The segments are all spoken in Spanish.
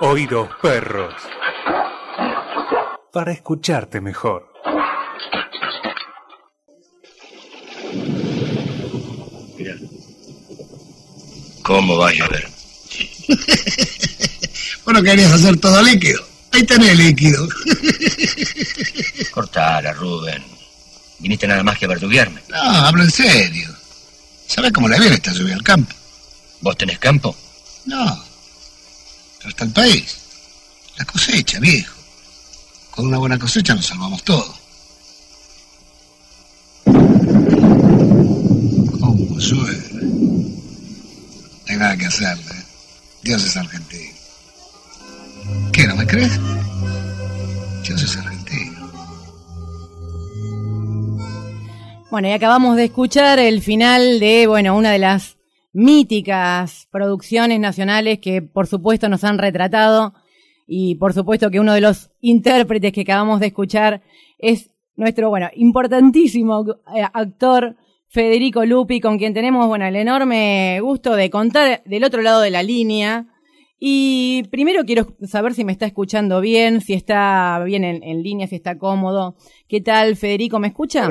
Oídos perros. Para escucharte mejor. Mira. ¿Cómo va a llover? bueno, querías hacer todo líquido. Ahí tenés líquido. Cortala, Rubén. Viniste nada más que a verduguearme. No, hablo en serio. ¿Sabes cómo le viene esta lluvia al campo? ¿Vos tenés campo? No. El país. La cosecha, viejo. Con una buena cosecha nos salvamos todo. ¿Cómo llueve? No hay nada que hacerle. ¿eh? Dios es argentino. ¿Qué, no me crees? Dios es argentino. Bueno, y acabamos de escuchar el final de, bueno, una de las míticas producciones nacionales que por supuesto nos han retratado y por supuesto que uno de los intérpretes que acabamos de escuchar es nuestro, bueno, importantísimo eh, actor Federico Lupi, con quien tenemos, bueno, el enorme gusto de contar del otro lado de la línea. Y primero quiero saber si me está escuchando bien, si está bien en, línea, si está cómodo. ¿Qué tal, Federico? ¿Me escucha?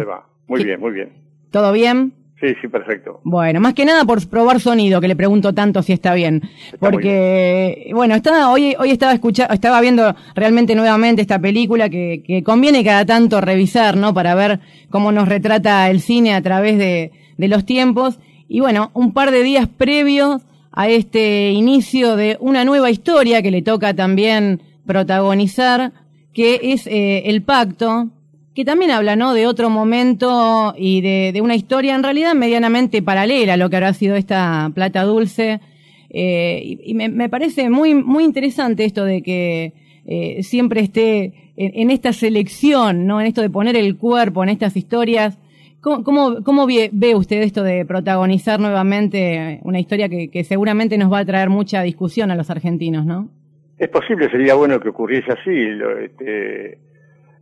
Muy bien, muy bien. ¿Todo bien? Sí, sí, perfecto. Bueno, más que nada por probar sonido, que le pregunto tanto si está bien. porque, bueno, estaba, hoy, hoy estaba escuchando, estaba viendo realmente nuevamente esta película que, que conviene cada tanto revisar, ¿no? Para ver cómo nos retrata el cine a través de, de los tiempos. Y bueno, un par de días previos a este inicio de una nueva historia que le toca también protagonizar, que es eh, El Pacto, que también habla, ¿no? De otro momento y de, una historia en realidad medianamente paralela a lo que habrá sido esta plata dulce. Eh, y, me, parece muy, muy interesante esto de que eh, siempre esté en, esta selección, ¿no? En esto de poner el cuerpo en estas historias. ¿Cómo, ve, usted esto de protagonizar nuevamente una historia que, seguramente nos va a traer mucha discusión a los argentinos, ¿no? Es posible, sería bueno que ocurriese así. Este,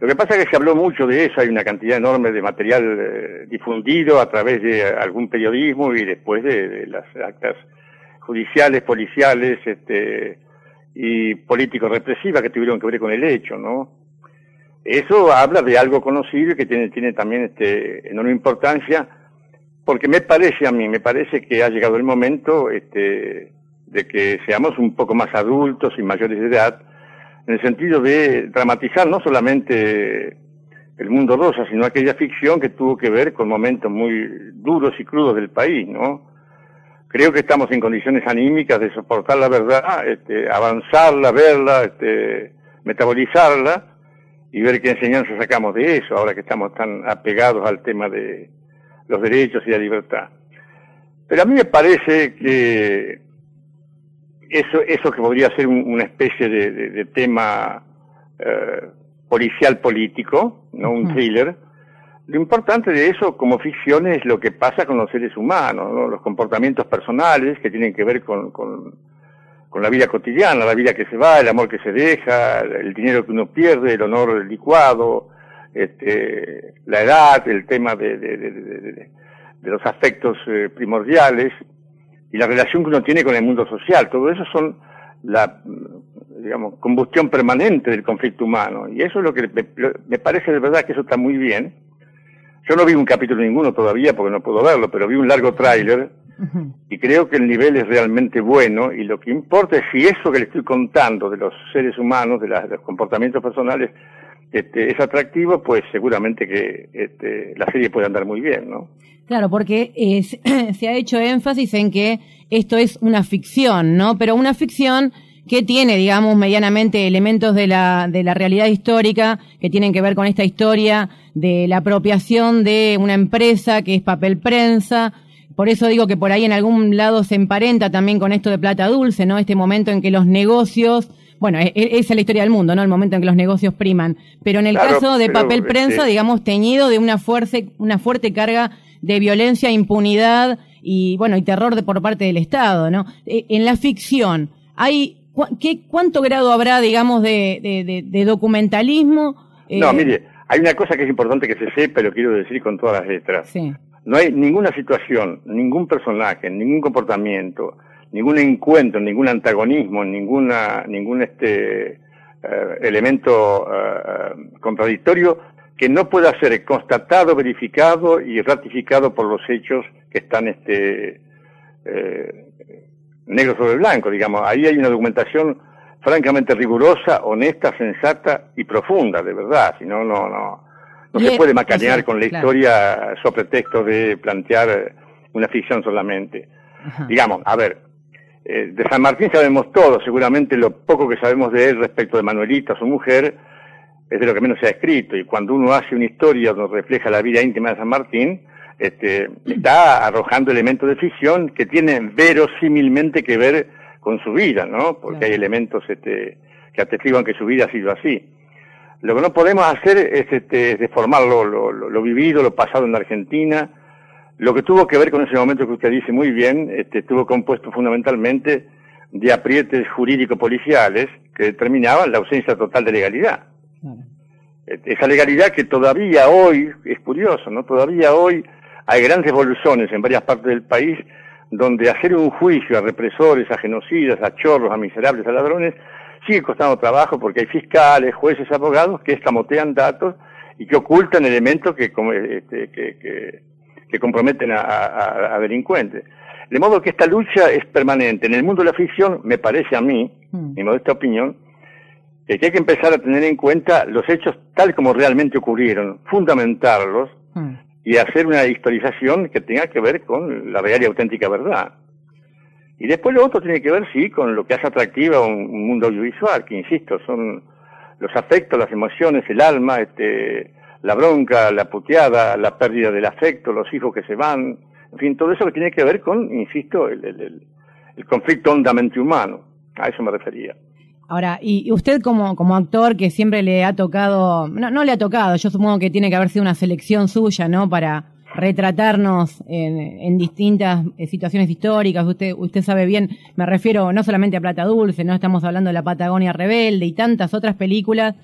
lo que pasa es que se habló mucho de eso, hay una cantidad enorme de material eh, difundido a través de algún periodismo y después de, las actas judiciales, policiales este, y políticos represivas que tuvieron que ver con el hecho, ¿no? Eso habla de algo conocido y que tiene, también este, enorme importancia, porque me parece a mí, me parece que ha llegado el momento este, de que seamos un poco más adultos y mayores de edad, en el sentido de dramatizar no solamente el mundo rosa, sino aquella ficción que tuvo que ver con momentos muy duros y crudos del país, ¿no? Creo que estamos en condiciones anímicas de soportar la verdad, este, avanzarla, verla, este, metabolizarla y ver qué enseñanza sacamos de eso, ahora que estamos tan apegados al tema de los derechos y la libertad. Pero a mí me parece que eso, eso que podría ser una especie de, tema eh, policial político, no un thriller. Lo importante de eso como ficción es lo que pasa con los seres humanos, los comportamientos personales que tienen que ver con, con, la vida cotidiana, la vida que se va, el amor que se deja, el dinero que uno pierde, el honor licuado, este, la edad, el tema de, de, de, los afectos eh, primordiales y la relación que uno tiene con el mundo social. Todo eso son la, digamos, combustión permanente del conflicto humano. Y eso es lo que me, parece de verdad que eso está muy bien. Yo no vi un capítulo ninguno todavía porque no puedo verlo, pero vi un largo tráiler y creo que el nivel es realmente bueno y lo que importa es si eso que le estoy contando de los seres humanos, de, los comportamientos personales, este, es atractivo, pues seguramente que este, la serie puede andar muy bien, ¿no? Claro, porque se ha hecho énfasis en que esto es una ficción, ¿no? Pero una ficción que tiene, digamos, medianamente elementos de la, de la realidad histórica que tienen que ver con esta historia de la apropiación de una empresa que es papel prensa. Por eso digo que por ahí en algún lado se emparenta también con esto de plata dulce, ¿no? Este momento en que los negocios bueno, e, e, esa es la historia del mundo, ¿no? El momento en que los negocios priman. Pero en el caso de papel prensa, digamos, teñido de una fuerte, una fuerte carga de violencia, impunidad y, bueno, y terror de, por parte del Estado, ¿no? E, en la ficción, hay, ¿qué, ¿cuánto grado habrá, digamos, de, de, documentalismo? No, eh, mire, hay una cosa que es importante que se sepa, lo quiero decir con todas las letras. Sí. No hay ninguna situación, ningún personaje, ningún comportamiento, ningún encuentro, ningún antagonismo, ninguna, ningún este eh, elemento eh, contradictorio que no pueda ser constatado, verificado y ratificado por los hechos que están este eh, negro sobre blanco, digamos. Ahí hay una documentación francamente rigurosa, honesta, sensata y profunda, de verdad. Si no, no, no, no se puede macanear con la historia sobre pretexto de plantear una ficción solamente. Digamos, a ver, eh, de San Martín sabemos todo, seguramente lo poco que sabemos de él respecto de Manuelita, su mujer, es de lo que menos se ha escrito. Y cuando uno hace una historia donde refleja la vida íntima de San Martín, este, está arrojando elementos de ficción que tienen verosímilmente que ver con su vida, ¿no? Porque hay elementos este, que atestiguan que su vida ha sido así. Lo que no podemos hacer es este, deformar lo, lo, vivido, lo pasado en la Argentina. Lo que tuvo que ver con ese momento que usted dice muy bien, este, estuvo compuesto fundamentalmente de aprietes jurídico-policiales que determinaban la ausencia total de legalidad. Esa legalidad que todavía hoy, es curioso, ¿no? Todavía hoy hay grandes revoluciones en varias partes del país donde hacer un juicio a represores, a genocidas, a chorros, a miserables, a ladrones, sigue costando trabajo porque hay fiscales, jueces, abogados que escamotean datos y que ocultan elementos que, este, que, que, comprometen a, delincuentes. De modo que esta lucha es permanente. En el mundo de la ficción, me parece a mí, mm. mi modesta opinión, que hay que empezar a tener en cuenta los hechos tal como realmente ocurrieron, fundamentarlos, mm y hacer una historización que tenga que ver con la real y auténtica verdad. Y después lo otro tiene que ver, sí, con lo que hace atractiva un, mundo audiovisual, que insisto, son los afectos, las emociones, el alma, este, la bronca, la puteada, la pérdida del afecto, los hijos que se van, en fin, todo eso que tiene que ver con, insisto, el, conflicto hondamente humano. A eso me refería. Ahora, y usted como, como actor que siempre le ha tocado, no, no le ha tocado, yo supongo que tiene que haber sido una selección suya, ¿no? Para retratarnos en, en distintas eh, situaciones históricas. Usted, usted sabe bien, me refiero no solamente a Plata Dulce, no estamos hablando de la Patagonia Rebelde y tantas otras películas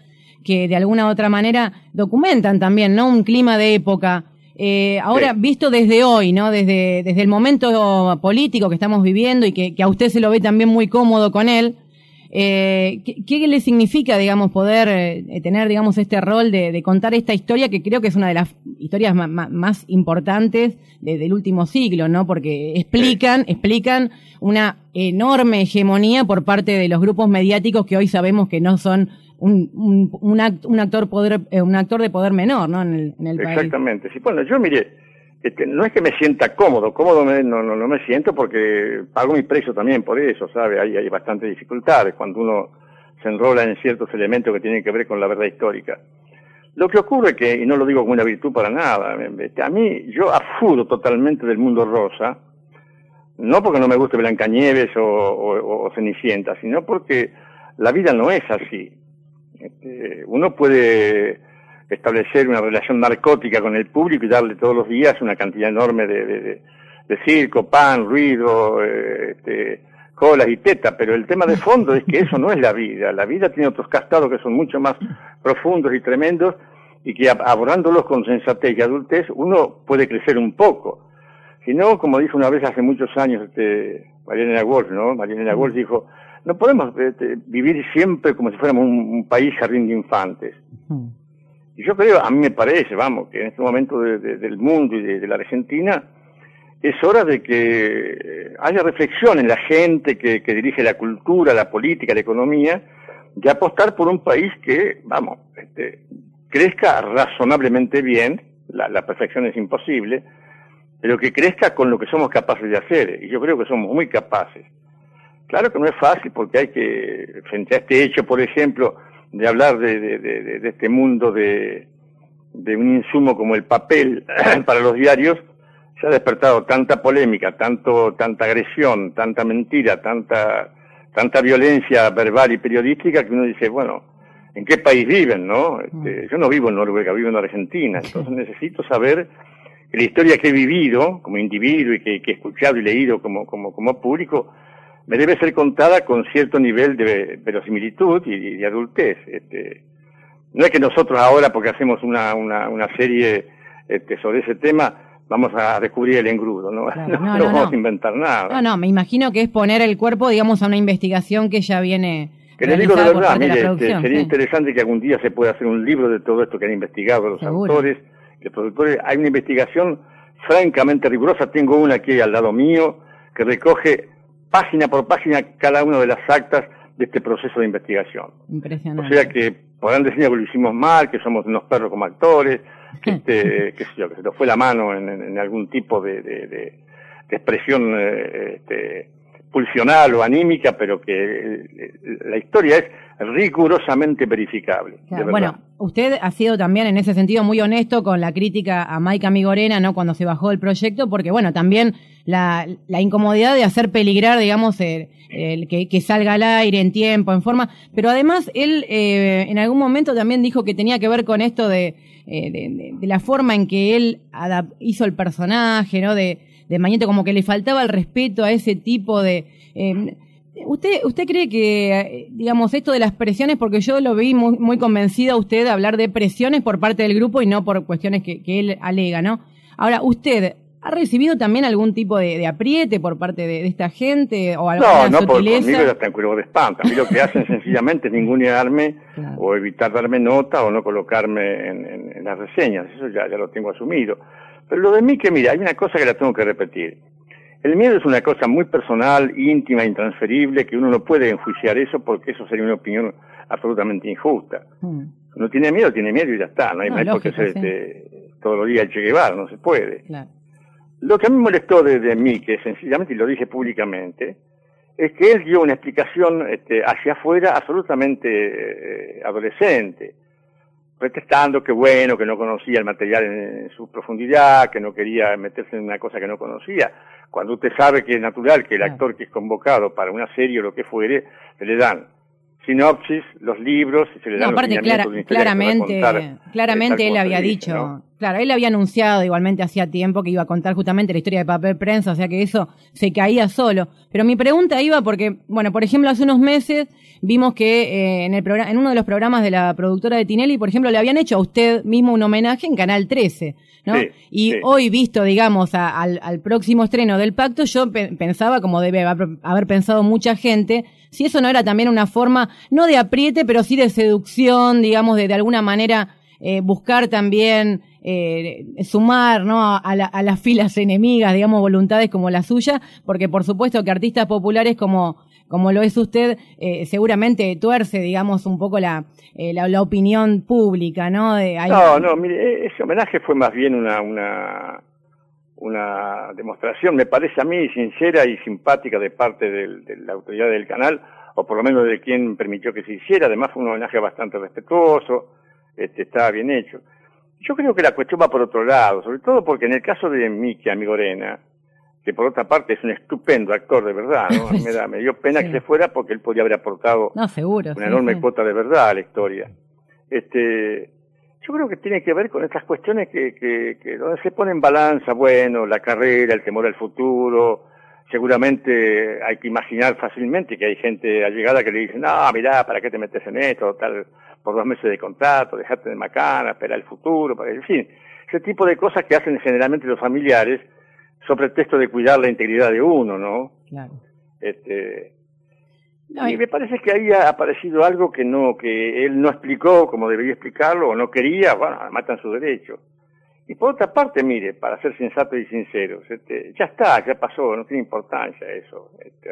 que de alguna u otra manera documentan también, ¿no? Un clima de época. Eh, ahora, visto desde hoy, ¿no? Desde, desde el momento político que estamos viviendo y que, que a usted se lo ve también muy cómodo con él, eh, ¿qué, le significa, digamos, poder eh, tener, digamos, este rol de, contar esta historia que creo que es una de las historias más importantes del último siglo, ¿no? Porque explican, explican una enorme hegemonía por parte de los grupos mediáticos que hoy sabemos que no son un, un, actor poder, eh, un actor de poder menor, ¿no? En el, país. Exactamente. Sí, bueno, yo mire, este, no es que me sienta cómodo, cómodo no, no, me siento porque pago mi precio también por eso, ¿sabe? Hay, hay bastantes dificultades cuando uno se enrola en ciertos elementos que tienen que ver con la verdad histórica. Lo que ocurre que, y no lo digo como una virtud para nada, a mí yo afudo totalmente del mundo rosa, no porque no me guste Blancanieves o, o Cenicienta, sino porque la vida no es así. Este, uno puede establecer una relación narcótica con el público y darle todos los días una cantidad enorme de, circo, pan, ruido, este, colas y tetas, pero el tema de fondo es que eso no es la vida. La vida tiene otros castados que son mucho más profundos y tremendos y que abordándolos con sensatez y adultez uno puede crecer un poco. Si no, como dijo una vez hace muchos años este, Mariana Walsh, ¿no? Mariana Walsh dijo, no podemos este, vivir siempre como si fuéramos un, país jardín de infantes. Y yo creo, a mí me parece, vamos, que en este momento del mundo y de, la Argentina es hora de que haya reflexión en la gente que, dirige la cultura, la política, la economía, de apostar por un país que, vamos, este, crezca razonablemente bien, la, la perfección es imposible, pero que crezca con lo que somos capaces de hacer, y yo creo que somos muy capaces. Claro que no es fácil porque hay que, frente a este hecho, por ejemplo, de hablar de, de, de, de este mundo de, de un insumo como el papel para los diarios, se ha despertado tanta polémica, tanto, tanta agresión, tanta mentira, tanta, tanta violencia verbal y periodística que uno dice, bueno, ¿en qué país viven, no? Este, yo no vivo en Noruega, vivo en Argentina, entonces necesito saber que la historia que he vivido como individuo y que, que he escuchado y leído como, como, como público, me debe ser contada con cierto nivel de verosimilitud y de adultez. Este, no es que nosotros ahora, porque hacemos una, una, una serie este, sobre ese tema, vamos a descubrir el engrudo, ¿no? Claro, no, no, no no, vamos no. a inventar nada. No, no, me imagino que es poner el cuerpo, digamos, a una investigación que ya viene. Que le digo de verdad, parte de la mire, este, sería sí. interesante que algún día se pueda hacer un libro de todo esto que han investigado los Seguro. autores, los productores. Hay una investigación francamente rigurosa. Tengo una aquí al lado mío que recoge página por página cada una de las actas de este proceso de investigación. O Impresionante. sea que podrán decir que lo hicimos mal, que somos unos perros como actores, que, este, sé yo, que se nos fue la mano en, algún tipo de, de- de- de expresión eh, este, pulsional o anímica, pero que eh, la historia es rigurosamente verificable. Claro, bueno, usted ha sido también en ese sentido muy honesto con la crítica a Mike Amigorena, ¿no? Cuando se bajó del proyecto, porque bueno, también la, la incomodidad de hacer peligrar, digamos, el, el que, que salga al aire en tiempo, en forma, pero además él eh, en algún momento también dijo que tenía que ver con esto de, eh, de, de- de la forma en que él hizo el personaje, ¿no? De, de Mañeto, como que le faltaba el respeto a ese tipo de... eh, ¿Usted, ¿Usted cree que, digamos, esto de las presiones, porque yo lo vi muy, muy convencida a usted de hablar de presiones por parte del grupo y no por cuestiones que, que él alega, ¿no? Ahora, ¿usted ha recibido también algún tipo de, de apriete por parte de, de esta gente o No, alguna no, por, sutileza? conmigo en cuero de espanto. A mí lo que hacen sencillamente es ningunearme Claro. o evitar darme nota o no colocarme en, en- en las reseñas. Eso ya, ya lo tengo asumido. Pero lo de mí que, mira, hay una cosa que la tengo que repetir. El miedo es una cosa muy personal, íntima, intransferible, que uno no puede enjuiciar eso porque eso sería una opinión absolutamente injusta. Mm, Uno tiene miedo, tiene miedo y ya está. No hay, No, no hay por qué ser sí. este, todos los días el Che Guevara, no se puede. claro. Lo que a mí me molestó de, de mí, que sencillamente, y lo dije públicamente, es que él dio una explicación este, hacia afuera absolutamente eh, adolescente, protestando que bueno, que no conocía el material en, en su profundidad, que no quería meterse en una cosa que no conocía. Cuando usted sabe que es natural que el actor que es convocado para una serie o lo que fuere, se le dan sinopsis, los libros, y se le No, dan los aparte, lineamientos clara- claramente, claramente él había dicho, ¿no? Claro, él había anunciado igualmente hacía tiempo que iba a contar justamente la historia de papel prensa, o sea que eso se caía solo. Pero mi pregunta iba porque, bueno, por ejemplo, hace unos meses vimos que eh, en el programa, en uno de los programas de la productora de Tinelli, por ejemplo, le habían hecho a usted mismo un homenaje en Canal 13, ¿no? Sí, y sí. hoy visto, digamos, a- al, al próximo estreno del pacto, yo pe- pensaba, como debe haber, haber pensado mucha gente, si eso no era también una forma, no de apriete, pero sí de seducción, digamos, de, de alguna manera eh, buscar también eh, sumar ¿no? a, la- a las filas enemigas, digamos, voluntades como la suya, porque por supuesto que artistas populares como, como lo es usted, eh, seguramente tuerce, digamos, un poco la, eh, la, opinión pública, ¿no? De, No, no, mire, e- ese homenaje fue más bien una, una, una demostración, me parece a mí, sincera y simpática de parte del- de la autoridad del canal, o por lo menos de quien permitió que se hiciera. Además fue un homenaje bastante respetuoso, este, estaba bien hecho. Yo creo que la cuestión va por otro lado, sobre todo porque en el caso de Miki Amigorena, que por otra parte es un estupendo actor de verdad, ¿no? A mí me, da, me dio pena Sí. que se fuera porque él podía haber aportado No, seguro. una sí, enorme sí. cuota de verdad a la historia. Este, yo creo que tiene que ver con estas cuestiones que, que, que donde se pone en balanza, bueno, la carrera, el temor al futuro. Seguramente hay que imaginar fácilmente que hay gente allegada que le dice, no, mirá, ¿para qué te metes en esto? Tal, por dos meses de contrato, dejarte de macana, espera el futuro, para en fin, ese tipo de cosas que hacen generalmente los familiares sobre pretexto de cuidar la integridad de uno, ¿no? Claro. Este, No, y me parece que ahí ha aparecido algo que no, que él no explicó como debería explicarlo o no quería, bueno, matan su derecho. Y por otra parte, mire, para ser sensato y sinceros, este, ya está, ya pasó, no tiene importancia eso. Este,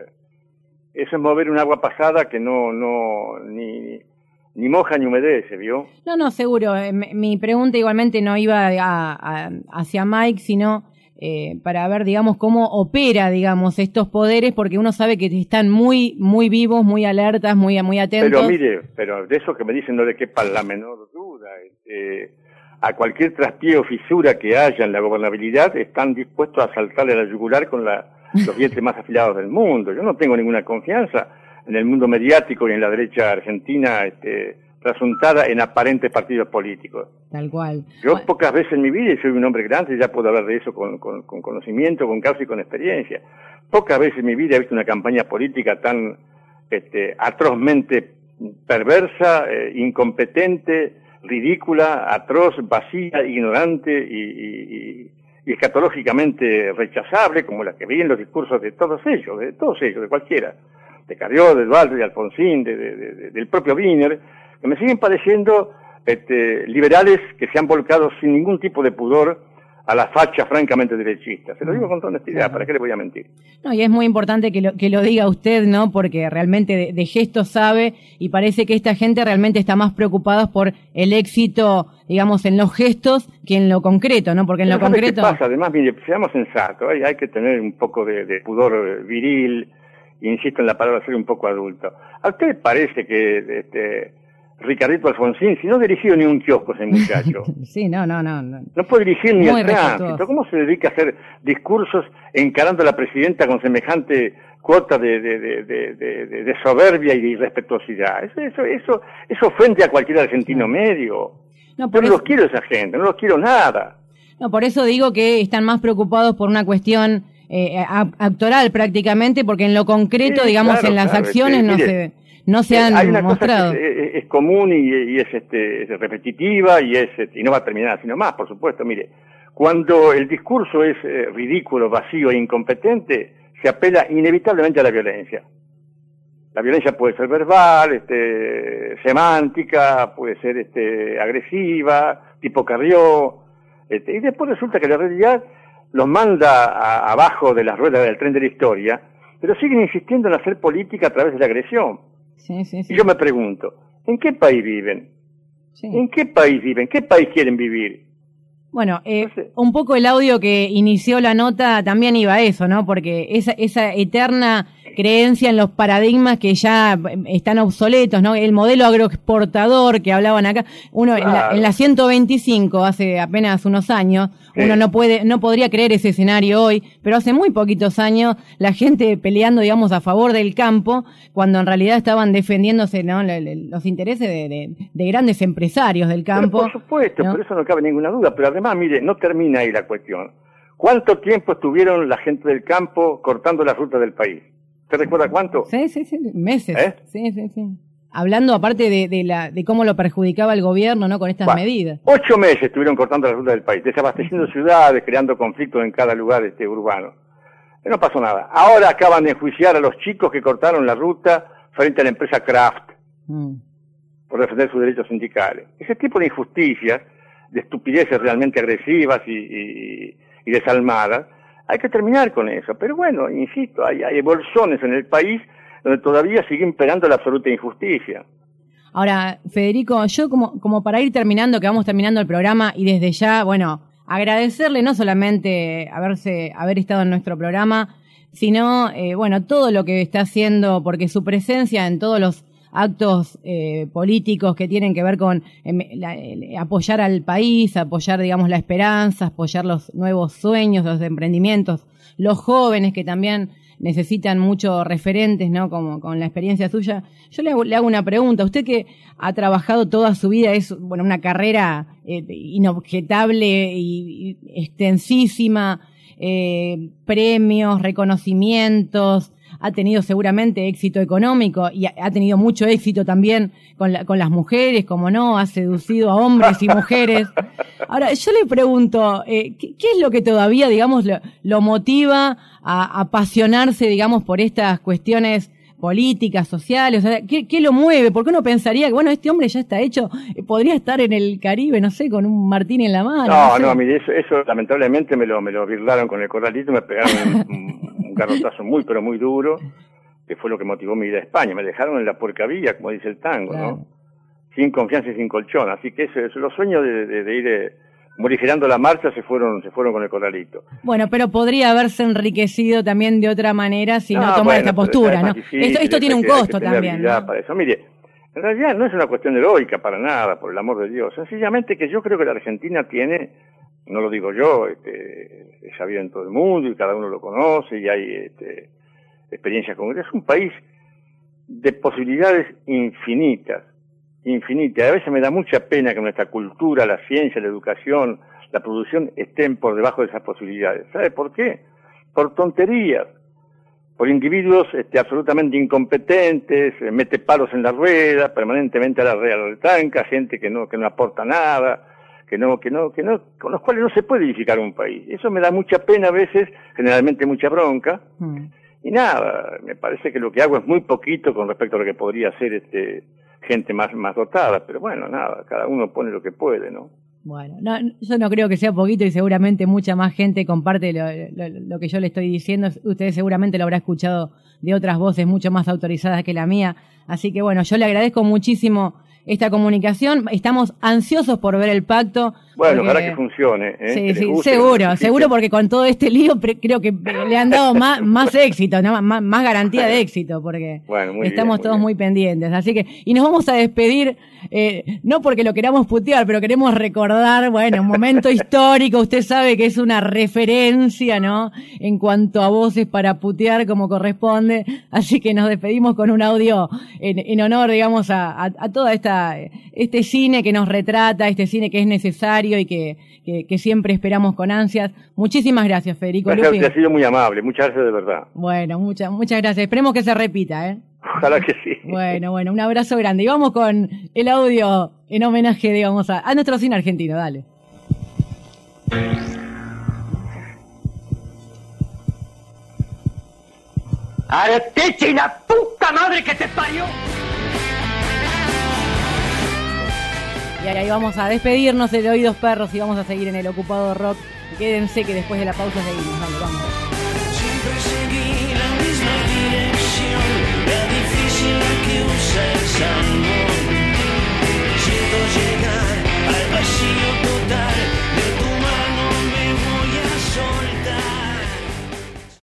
eso es mover un agua pasada que no, no, ni, ni moja ni humedece, ¿vio? No, no, seguro. Eh, mi- pregunta igualmente no iba a- a- hacia Mike, sino eh, para ver, digamos, cómo opera, digamos, estos poderes, porque uno sabe que están muy, muy vivos, muy alertas, muy, muy atentos. Pero mire, pero de eso que me dicen no le quepa la menor duda. Este, a cualquier traspié o fisura que haya en la gobernabilidad están dispuestos a saltarle a la yugular con la, los dientes más afilados del mundo. Yo no tengo ninguna confianza en el mundo mediático y en la derecha argentina este, trasuntada en aparentes partidos políticos. Tal cual. Yo Bueno, pocas veces en mi vida, y soy un hombre grande, ya puedo hablar de eso con, con- con conocimiento, con causa y con experiencia. Pocas veces en mi vida he visto una campaña política tan este, atrozmente perversa, eh, incompetente, ridícula, atroz, vacía, ignorante y, y- y- y escatológicamente rechazable, como la que vi en los discursos de todos ellos, de todos ellos, de cualquiera, de Carrió, de Eduardo, de Alfonsín, de, del propio Wiener, que me siguen pareciendo este, liberales que se han volcado sin ningún tipo de pudor a la facha francamente derechista. Se lo digo con toda honestidad, ¿para qué le voy a mentir? No, y es muy importante que lo, que lo diga usted, ¿no? Porque realmente de, gestos sabe y parece que esta gente realmente está más preocupada por el éxito, digamos, en los gestos que en lo concreto, ¿no? Porque en lo concreto... ¿Qué pasa? Además, mire, seamos sensatos, hay, hay que tener un poco de, pudor viril, insisto en la palabra ser un poco adulto. ¿A usted parece que este, Ricardito Alfonsín, si no ha dirigido ni un kiosco ese muchacho. sí, no, no, no. No, puede dirigir ni el tránsito. ¿Cómo se dedica a hacer discursos encarando a la presidenta con semejante cuota de, de, de, de soberbia y de irrespetuosidad? Eso, eso, eso, eso ofende a cualquier argentino medio. No, Yo no los quiero esa gente, no los quiero nada. No, por eso digo que están más preocupados por una cuestión eh, actoral prácticamente, porque en lo concreto, digamos, en las acciones no se no se eh, han Hay una mostrado. Cosa que es, común y, es, este, repetitiva y, es, este, y no va a terminar sino más, por supuesto. Mire, cuando el discurso es eh, ridículo, vacío e incompetente, se apela inevitablemente a la violencia. La violencia puede ser verbal, este, semántica, puede ser este, agresiva, tipo carrió, este, y después resulta que la realidad los manda abajo de las ruedas del tren de la historia, pero siguen insistiendo en hacer política a través de la agresión. Y yo me pregunto, ¿en qué país viven? ¿En qué país viven? ¿Qué país quieren vivir? Bueno, eh, un poco el audio que inició la nota también iba a eso, ¿no? Porque esa, esa eterna creencia en los paradigmas que ya eh, están obsoletos, ¿no? El modelo agroexportador que hablaban acá, uno en, la, 125 hace apenas unos años, uno no puede, no podría creer ese escenario hoy, pero hace muy poquitos años la gente peleando, digamos, a favor del campo, cuando en realidad estaban defendiéndose, ¿no? Los intereses de, grandes empresarios del campo. por supuesto, por eso no cabe ninguna duda, pero además, mire, no termina ahí la cuestión. ¿Cuánto tiempo estuvieron la gente del campo cortando la ruta del país? ¿Te recuerda cuánto? Sí, sí, sí, meses. ¿Eh? Sí, sí, sí. Hablando aparte de, de, la, de cómo lo perjudicaba el gobierno, ¿no? Con estas medidas. Ocho meses estuvieron cortando la ruta del país, desabasteciendo ciudades, creando conflictos en cada lugar este urbano. No pasó nada. Ahora acaban de enjuiciar a los chicos que cortaron la ruta frente a la empresa Kraft mm. por defender sus derechos sindicales. Ese tipo de injusticias, de estupideces realmente agresivas y, desalmadas, hay que terminar con eso. Pero bueno, insisto, hay, hay evoluciones en el país donde todavía sigue imperando la absoluta injusticia. Ahora, Federico, yo como, como para ir terminando, que vamos terminando el programa y desde ya, bueno, agradecerle no solamente haberse, haber estado en nuestro programa, sino, eh, bueno, todo lo que está haciendo, porque su presencia en todos los actos eh, políticos que tienen que ver con em, apoyar al país, apoyar, digamos, la esperanza, apoyar los nuevos sueños, los emprendimientos, los jóvenes que también necesitan muchos referentes, ¿no? Como con la experiencia suya. Yo le hago, una pregunta. Usted que ha trabajado toda su vida, es, bueno, una carrera eh, inobjetable y, extensísima, eh, premios, reconocimientos, ha tenido seguramente éxito económico y ha tenido mucho éxito también con, con las mujeres, como no, ha seducido a hombres y mujeres. Ahora, yo le pregunto, eh, ¿qué, es lo que todavía, digamos, lo, motiva a, apasionarse, digamos, por estas cuestiones políticas, sociales? O sea, ¿qué, ¿qué, lo mueve? ¿Por qué uno pensaría que, bueno, este hombre ya está hecho, eh, podría estar en el Caribe, no sé, con un martín en la mano? No, no, mire, eso, eso lamentablemente me lo, me lo birlaron con el corralito, me pegaron garrotazo muy, pero muy duro, que fue lo que motivó mi vida a España. Me dejaron en la porcavilla, como dice el tango, ¿no? Sin confianza y sin colchón. Así que eso, los sueños de, de, ir eh, morigerando la marcha se fueron, se fueron con el corralito. Bueno, pero podría haberse enriquecido también de otra manera si no, ah, toma esta postura, ¿no? esto, tiene un costo también. Para eso. Mire, en realidad no es una cuestión heroica para nada, por el amor de Dios. Sencillamente que yo creo que la Argentina tiene no lo digo yo, este, es sabido en todo el mundo y cada uno lo conoce y hay este, experiencias con Es un país de posibilidades infinitas, infinitas. A veces me da mucha pena que nuestra cultura, la ciencia, la educación, la producción estén por debajo de esas posibilidades. ¿Sabe por qué? Por tonterías, por individuos este, absolutamente incompetentes, eh, mete palos en la rueda, permanentemente a la real tanca, gente que no, que no aporta nada, que no, que no, que no, con los cuales no se puede edificar un país. Eso me da mucha pena a veces, generalmente mucha bronca. Mm. Y nada, me parece que lo que hago es muy poquito con respecto a lo que podría hacer este gente más, más dotada, pero bueno, nada, cada uno pone lo que puede, ¿no? Bueno, no, yo no creo que sea poquito y seguramente mucha más gente comparte lo, lo- lo que yo le estoy diciendo. Ustedes seguramente lo habrá escuchado de otras voces mucho más autorizadas que la mía. Así que bueno, yo le agradezco muchísimo esta comunicación. Estamos ansiosos por ver el pacto. Bueno, porque- ojalá que funcione. ¿eh? Sí, que sí, guste, seguro, seguro porque con todo este lío creo que le han dado más, más éxito, ¿no? más, más garantía de éxito, porque Bueno, muy estamos bien, muy todos bien. muy pendientes. Así que, y nos vamos a despedir, eh, no porque lo queramos putear, pero queremos recordar, bueno, un momento histórico, usted sabe que es una referencia, ¿no? En cuanto a voces para putear como corresponde, así que nos despedimos con un audio en, en honor, digamos, a, a, a toda esta, este cine que nos retrata, este cine que es necesario y que, que, que siempre esperamos con ansias. Muchísimas gracias, Federico Gracias, Lupi. ha sido muy amable, muchas gracias de verdad. Bueno, muchas, muchas gracias. Esperemos que se repita, ¿eh? Ojalá que sí. Bueno, bueno, un abrazo grande. Y vamos con el audio en homenaje, digamos, a, a nuestro cine argentino, dale. ¡Arteche y la puta madre que te parió! Y ahí vamos a despedirnos de Oídos Perros y vamos a seguir en el Ocupado Rock. Quédense que después de la pausa seguimos. Vamos. Al vacío.